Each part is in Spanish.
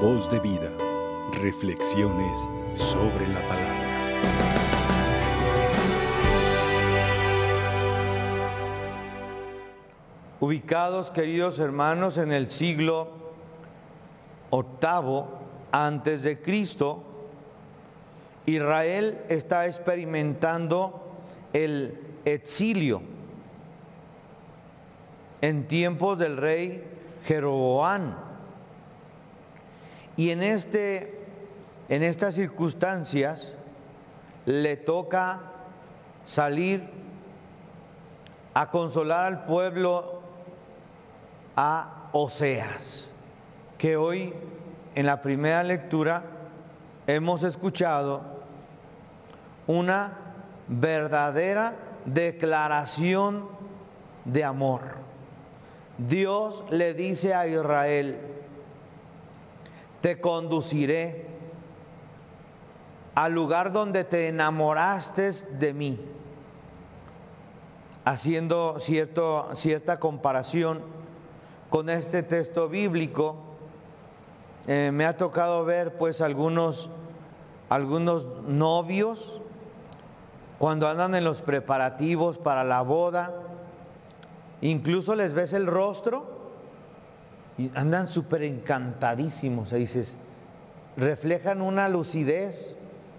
Voz de vida. Reflexiones sobre la palabra. Ubicados, queridos hermanos, en el siglo octavo antes de Cristo, Israel está experimentando el exilio en tiempos del rey Jeroboam. Y en, este, en estas circunstancias le toca salir a consolar al pueblo a Oseas, que hoy en la primera lectura hemos escuchado una verdadera declaración de amor. Dios le dice a Israel, te conduciré al lugar donde te enamoraste de mí, haciendo cierto, cierta comparación con este texto bíblico. Eh, me ha tocado ver pues algunos, algunos novios cuando andan en los preparativos para la boda, incluso les ves el rostro y andan súper encantadísimos. Dices, reflejan una lucidez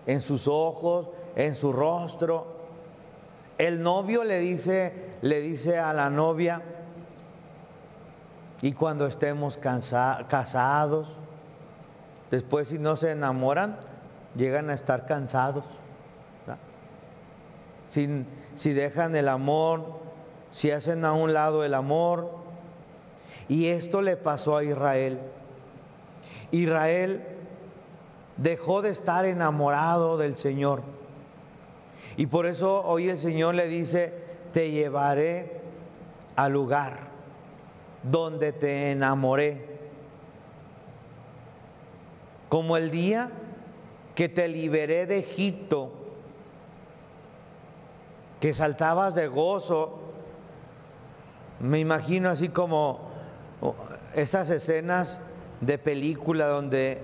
en sus ojos, en su rostro. El novio le dice, le dice a la novia, y cuando estemos casados, después si no se enamoran, llegan a estar cansados. Si, si dejan el amor, si hacen a un lado el amor. Y esto le pasó a Israel. Israel dejó de estar enamorado del Señor. Y por eso hoy el Señor le dice, te llevaré al lugar donde te enamoré. Como el día que te liberé de Egipto que saltabas de gozo. Me imagino así como esas escenas de película donde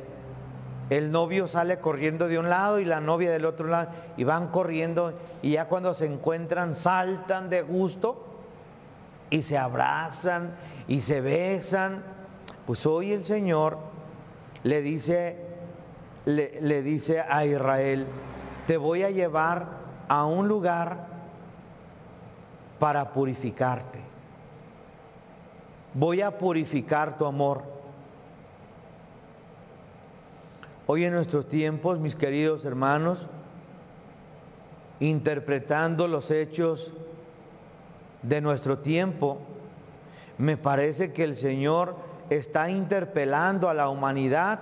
el novio sale corriendo de un lado y la novia del otro lado y van corriendo y ya cuando se encuentran saltan de gusto y se abrazan y se besan. Pues hoy el Señor le dice, le, le dice a Israel, te voy a llevar a un lugar para purificarte. Voy a purificar tu amor. Hoy en nuestros tiempos, mis queridos hermanos, interpretando los hechos de nuestro tiempo, me parece que el Señor está interpelando a la humanidad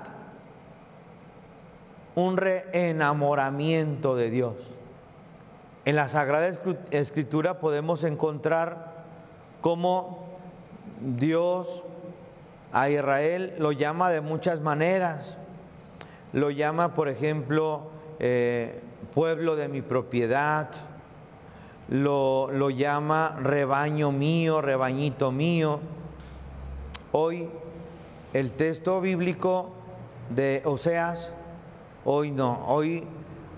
un reenamoramiento de Dios. En la Sagrada Escritura podemos encontrar cómo Dios a Israel lo llama de muchas maneras. Lo llama, por ejemplo, eh, pueblo de mi propiedad, lo, lo llama rebaño mío, rebañito mío. Hoy el texto bíblico de Oseas, hoy no, hoy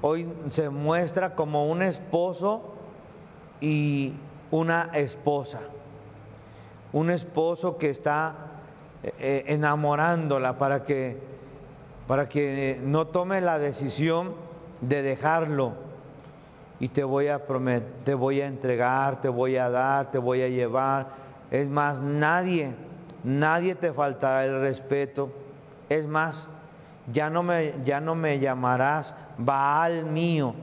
hoy se muestra como un esposo y una esposa. Un esposo que está eh, eh, enamorándola para que, para que no tome la decisión de dejarlo. Y te voy a te voy a entregar, te voy a dar, te voy a llevar. Es más, nadie, nadie te faltará el respeto. Es más, ya no me, ya no me llamarás Baal mío.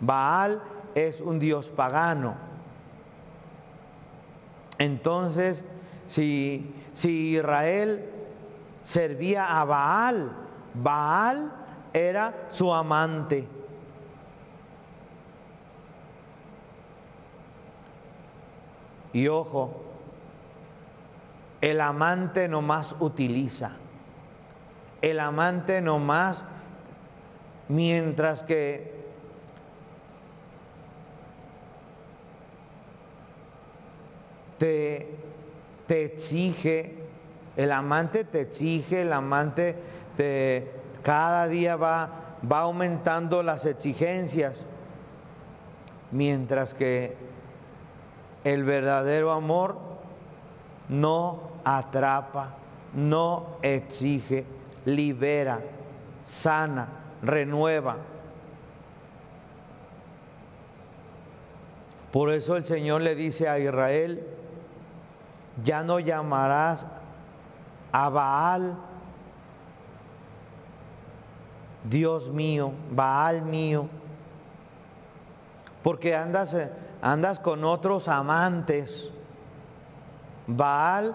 Baal es un dios pagano. Entonces, si, si Israel servía a Baal, Baal era su amante. Y ojo, el amante nomás utiliza. El amante nomás Mientras que te, te exige, el amante te exige, el amante cada día va, va aumentando las exigencias, mientras que el verdadero amor no atrapa, no exige, libera, sana, renueva. Por eso el Señor le dice a Israel, ya no llamarás a Baal, Dios mío, Baal mío, porque andas, andas con otros amantes. Baal,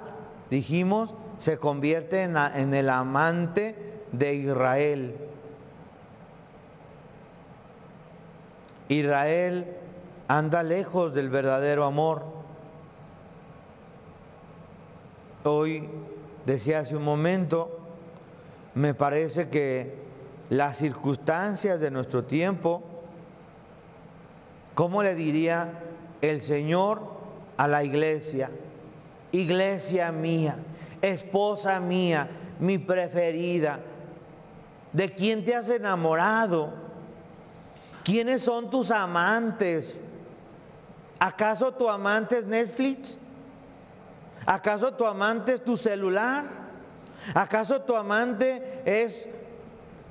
dijimos, se convierte en, en el amante de Israel. Israel anda lejos del verdadero amor. Hoy, decía hace un momento, me parece que las circunstancias de nuestro tiempo, ¿cómo le diría el Señor a la iglesia? Iglesia mía, esposa mía, mi preferida, ¿de quién te has enamorado? ¿Quiénes son tus amantes? ¿Acaso tu amante es Netflix? ¿Acaso tu amante es tu celular? ¿Acaso tu amante es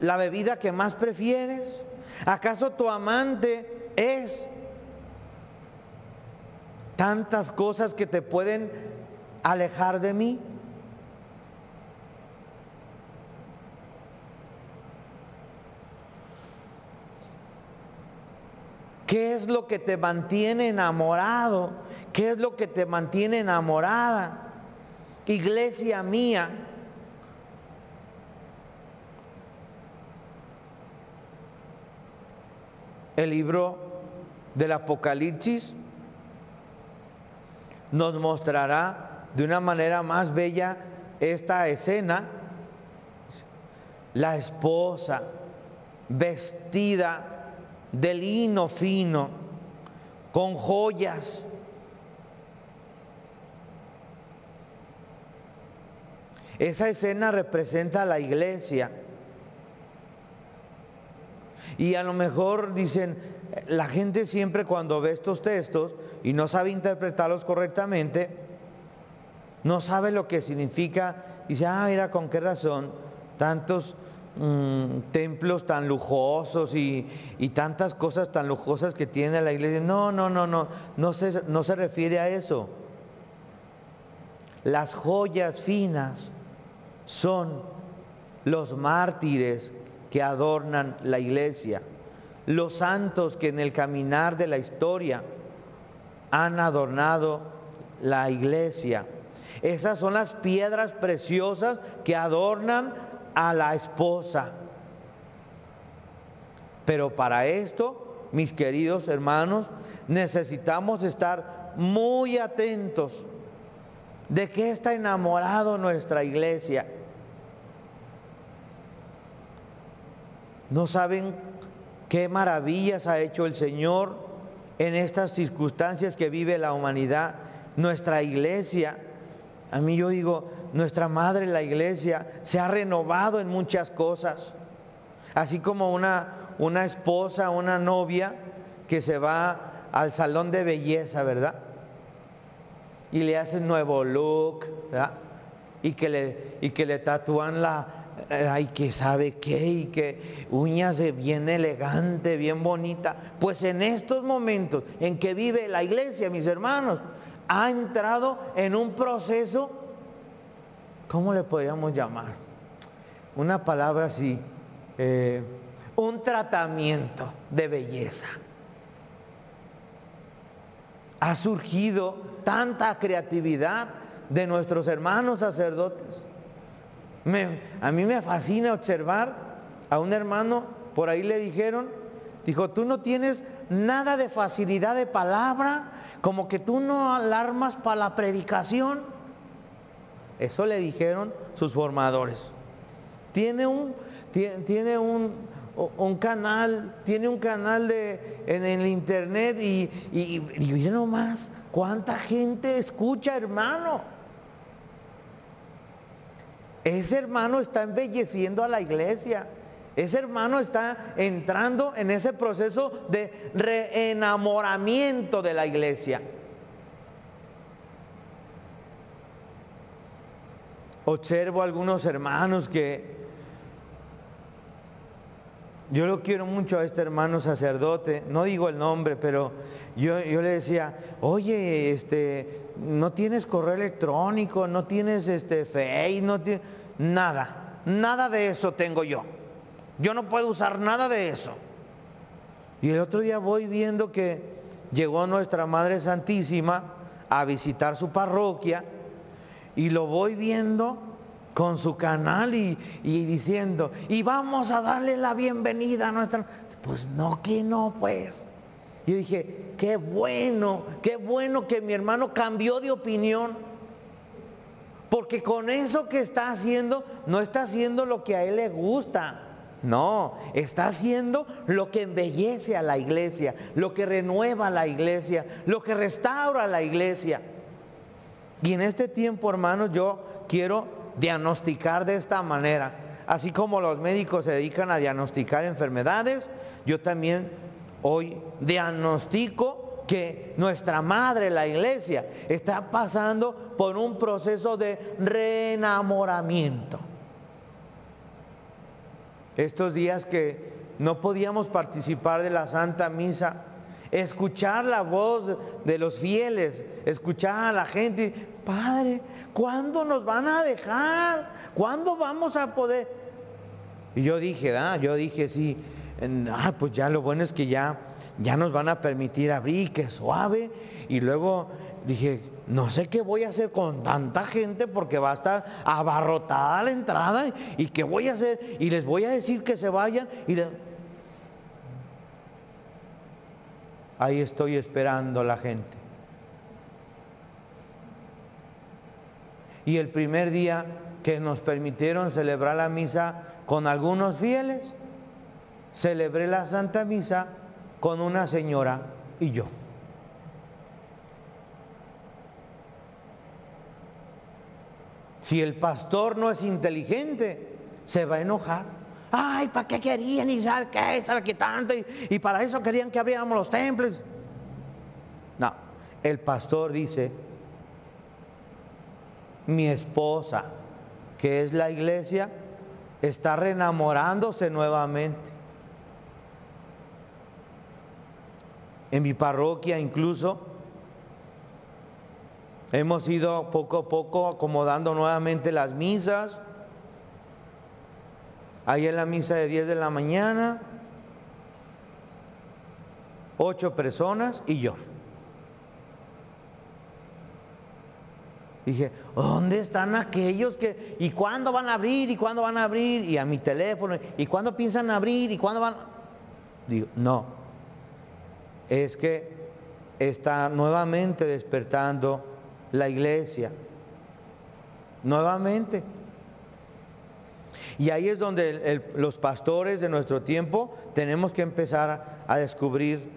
la bebida que más prefieres? ¿Acaso tu amante es tantas cosas que te pueden alejar de mí? ¿Qué es lo que te mantiene enamorado? ¿Qué es lo que te mantiene enamorada? Iglesia mía, el libro del Apocalipsis nos mostrará de una manera más bella esta escena, la esposa vestida de lino fino, con joyas. Esa escena representa a la iglesia. Y a lo mejor dicen, la gente siempre cuando ve estos textos y no sabe interpretarlos correctamente, no sabe lo que significa, dice, ah, mira, con qué razón tantos Mm, templos tan lujosos y, tantas cosas tan lujosas que tiene la iglesia. No, no, no, no, no se, no se refiere a eso. Las joyas finas son los mártires que adornan la iglesia, los santos que en el caminar de la historia han adornado la iglesia. Esas son las piedras preciosas que adornan a la esposa. Pero para esto, mis queridos hermanos, necesitamos estar muy atentos de qué está enamorado nuestra iglesia. ¿No saben qué maravillas ha hecho el Señor en estas circunstancias que vive la humanidad? Nuestra iglesia. A mí yo digo, nuestra madre, la iglesia, se ha renovado en muchas cosas. Así como una, una esposa, una novia que se va al salón de belleza, ¿verdad? Y le hacen nuevo look, ¿verdad? Y que le, y que le tatúan la, ay, que sabe qué, y que uñas bien elegante, bien bonita. Pues en estos momentos en que vive la iglesia, mis hermanos, ha entrado en un proceso ¿cómo le podríamos llamar? Una palabra así, eh, un tratamiento de belleza. Ha surgido tanta creatividad de nuestros hermanos sacerdotes. A mí me fascina observar a un hermano, por ahí le dijeron, dijo, tú no tienes nada de facilidad de palabra, como que tú no alarmas para la predicación. Eso le dijeron sus formadores. Tiene un, tiene, un, canal, tiene un canal de, en el internet y, y, y nomás, ¿cuánta gente escucha, hermano? Ese hermano está embelleciendo a la iglesia. Ese hermano está entrando en ese proceso de reenamoramiento de la iglesia. Observo algunos hermanos que yo lo quiero mucho a este hermano sacerdote, no digo el nombre, pero yo, yo le decía, oye, este, no tienes correo electrónico, no tienes este Face, no tienes nada, nada de eso tengo yo. Yo no puedo usar nada de eso. Y el otro día voy viendo que llegó nuestra Madre Santísima a visitar su parroquia y lo voy viendo con su canal y, y, diciendo, y vamos a darle la bienvenida a nuestra... Pues no, que no, pues. Yo dije, qué bueno, qué bueno que mi hermano cambió de opinión. Porque con eso que está haciendo, no está haciendo lo que a él le gusta. No, está haciendo lo que embellece a la iglesia, lo que renueva a la iglesia, lo que restaura a la iglesia. Y en este tiempo, hermanos, yo quiero diagnosticar de esta manera. Así como los médicos se dedican a diagnosticar enfermedades, yo también hoy diagnostico que nuestra madre, la iglesia, está pasando por un proceso de reenamoramiento. Estos días que no podíamos participar de la Santa Misa, escuchar la voz de los fieles, escuchar a la gente, Padre, ¿cuándo nos van a dejar? ¿Cuándo vamos a poder? Y yo dije, ah, yo dije, sí, ah, pues ya lo bueno es que ya, ya nos van a permitir abrir, que suave. Y luego dije, no sé qué voy a hacer con tanta gente porque va a estar abarrotada la entrada y qué voy a hacer. Y les voy a decir que se vayan. Y Ahí estoy esperando la gente. Y el primer día que nos permitieron celebrar la misa con algunos fieles, celebré la Santa Misa con una señora y yo. Si el pastor no es inteligente, se va a enojar. Ay, ¿para qué querían? Y saber qué, tanto. Y, y para eso querían que abriéramos los templos. No, el pastor dice, mi esposa, que es la iglesia, está reenamorándose nuevamente. En mi parroquia incluso hemos ido poco a poco acomodando nuevamente las misas. Ahí en la misa de 10 de la mañana, ocho personas y yo. Dije, ¿dónde están aquellos que, y cuándo van a abrir, y cuándo van a abrir? Y a mi teléfono, ¿y cuándo piensan abrir, y cuándo van? Digo, no, es que está nuevamente despertando la iglesia, nuevamente. Y ahí es donde los pastores de nuestro tiempo tenemos que empezar a descubrir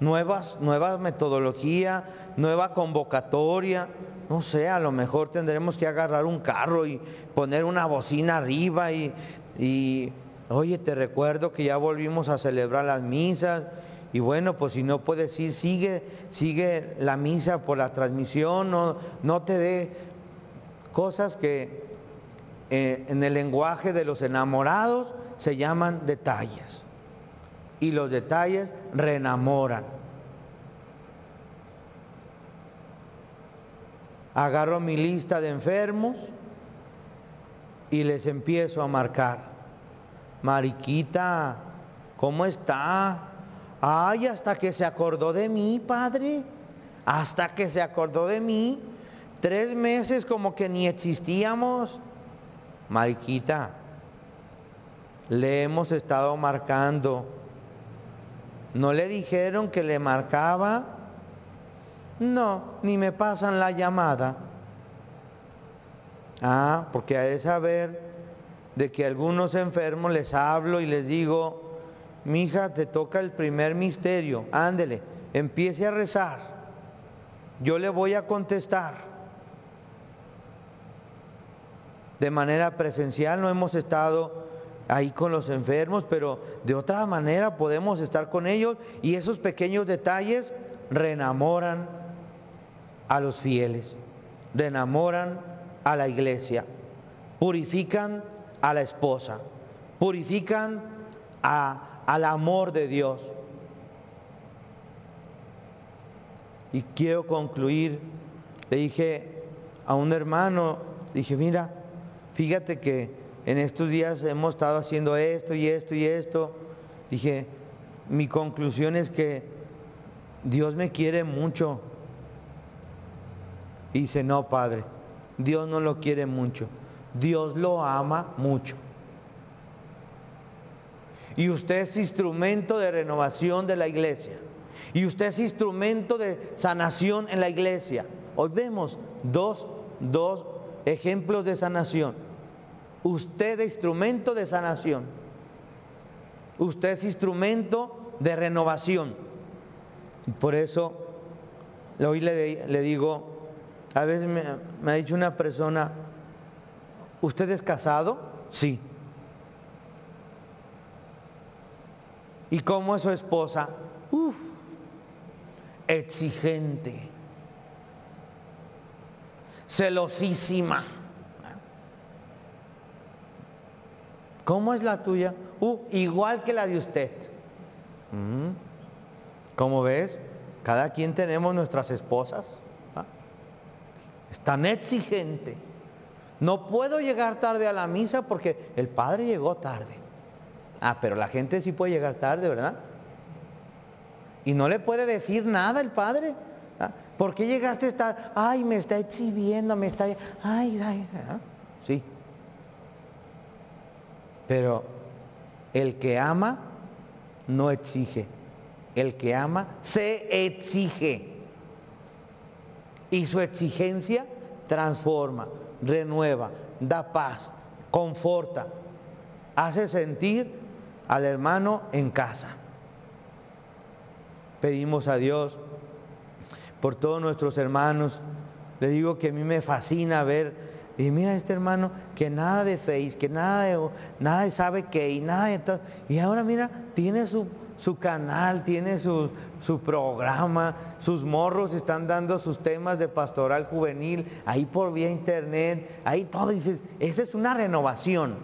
nuevas, nuevas metodologías, nueva convocatoria, no sé, a lo mejor tendremos que agarrar un carro y poner una bocina arriba y, y oye, te recuerdo que ya volvimos a celebrar las misas. Y bueno, pues si no puedes ir, sigue, sigue la misa por la transmisión, no, no te dé cosas que eh, en el lenguaje de los enamorados se llaman detalles. Y los detalles reenamoran. Agarro mi lista de enfermos y les empiezo a marcar. Mariquita, ¿cómo está? Ay, hasta que se acordó de mí, padre. Hasta que se acordó de mí. Tres meses como que ni existíamos. Mariquita, le hemos estado marcando. ¿No le dijeron que le marcaba? No, ni me pasan la llamada. Ah, porque hay de saber de que a algunos enfermos les hablo y les digo, mi hija, te toca el primer misterio, ándele, empiece a rezar. Yo le voy a contestar. de manera presencial, no hemos estado ahí con los enfermos, pero de otra manera podemos estar con ellos y esos pequeños detalles reenamoran a los fieles, reenamoran a la iglesia, purifican a la esposa, purifican al amor de Dios. Y quiero concluir, le dije a un hermano, dije, mira, fíjate que en estos días hemos estado haciendo esto y esto y esto. Dije, mi conclusión es que Dios me quiere mucho. Y dice, no, Padre, Dios no lo quiere mucho. Dios lo ama mucho. Y usted es instrumento de renovación de la iglesia. Y usted es instrumento de sanación en la iglesia. Hoy vemos dos, dos ejemplos de sanación. Usted es instrumento de sanación. Usted es instrumento de renovación. Por eso, hoy le, le digo, a veces me, ha dicho una persona, ¿usted es casado? Sí. ¿Y cómo es su esposa? Uf, exigente celosísima. ¿Cómo es la tuya? Uh, igual que la de usted. Mm. ¿Cómo ves? Cada quien tenemos nuestras esposas. Es tan exigente. No puedo llegar tarde a la misa porque el padre llegó tarde. Ah, pero la gente sí puede llegar tarde, ¿verdad? Y no le puede decir nada el padre. ¿ah? ¿Por qué llegaste a estar? Ay, me está exhibiendo, me está... Ay, ay, ¿ah? sí. Pero el que ama no exige. El que ama se exige. Y su exigencia transforma, renueva, da paz, conforta, hace sentir al hermano en casa. Pedimos a Dios por todos nuestros hermanos. Le digo que a mí me fascina ver, y mira este hermano, que nada de Face, que nada de, nada de sabe qué, y nada de. Y ahora mira, tiene su, su canal, tiene su, su, programa, sus morros están dando sus temas de pastoral juvenil, ahí por vía internet, ahí todo. dices, esa es una renovación.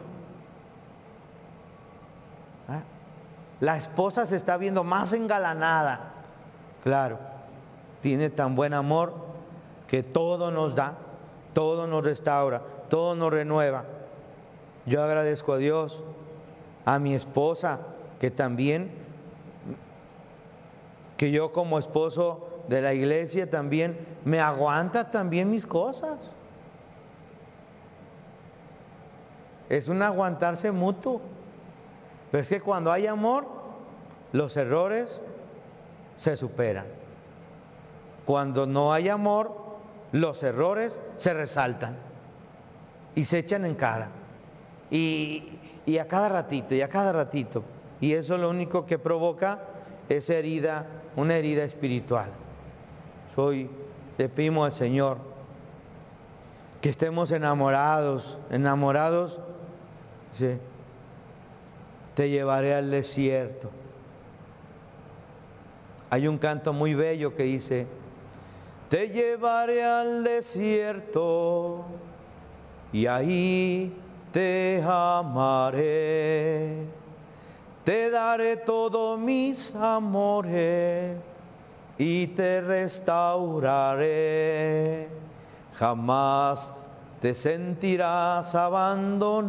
¿Ah? La esposa se está viendo más engalanada, claro tiene tan buen amor que todo nos da, todo nos restaura, todo nos renueva. Yo agradezco a Dios, a mi esposa, que también, que yo como esposo de la iglesia también, me aguanta también mis cosas. Es un aguantarse mutuo. Pero es que cuando hay amor, los errores se superan. Cuando no hay amor, los errores se resaltan y se echan en cara. Y, a cada ratito, y a cada ratito. Y eso lo único que provoca es herida, una herida espiritual. Soy, le pedimos al Señor que estemos enamorados, enamorados, te llevaré al desierto. Hay un canto muy bello que dice, te llevaré al desierto y ahí te amaré. Te daré todos mis amores y te restauraré. Jamás te sentirás abandonada.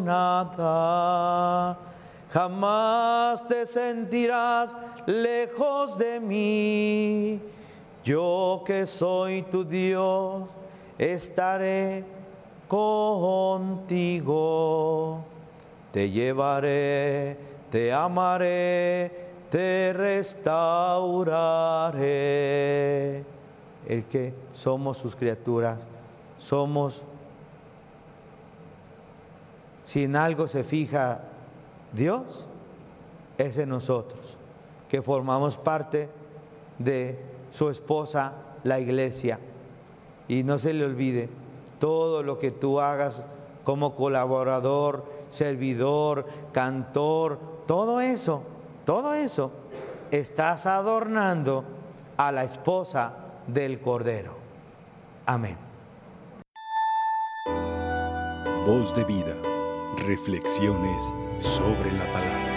Jamás te sentirás lejos de mí yo que soy tu Dios, estaré contigo. Te llevaré, te amaré, te restauraré. El que somos sus criaturas, somos, si en algo se fija Dios, es en nosotros, que formamos parte de su esposa, la iglesia. Y no se le olvide, todo lo que tú hagas como colaborador, servidor, cantor, todo eso, todo eso, estás adornando a la esposa del Cordero. Amén. Voz de vida, reflexiones sobre la palabra.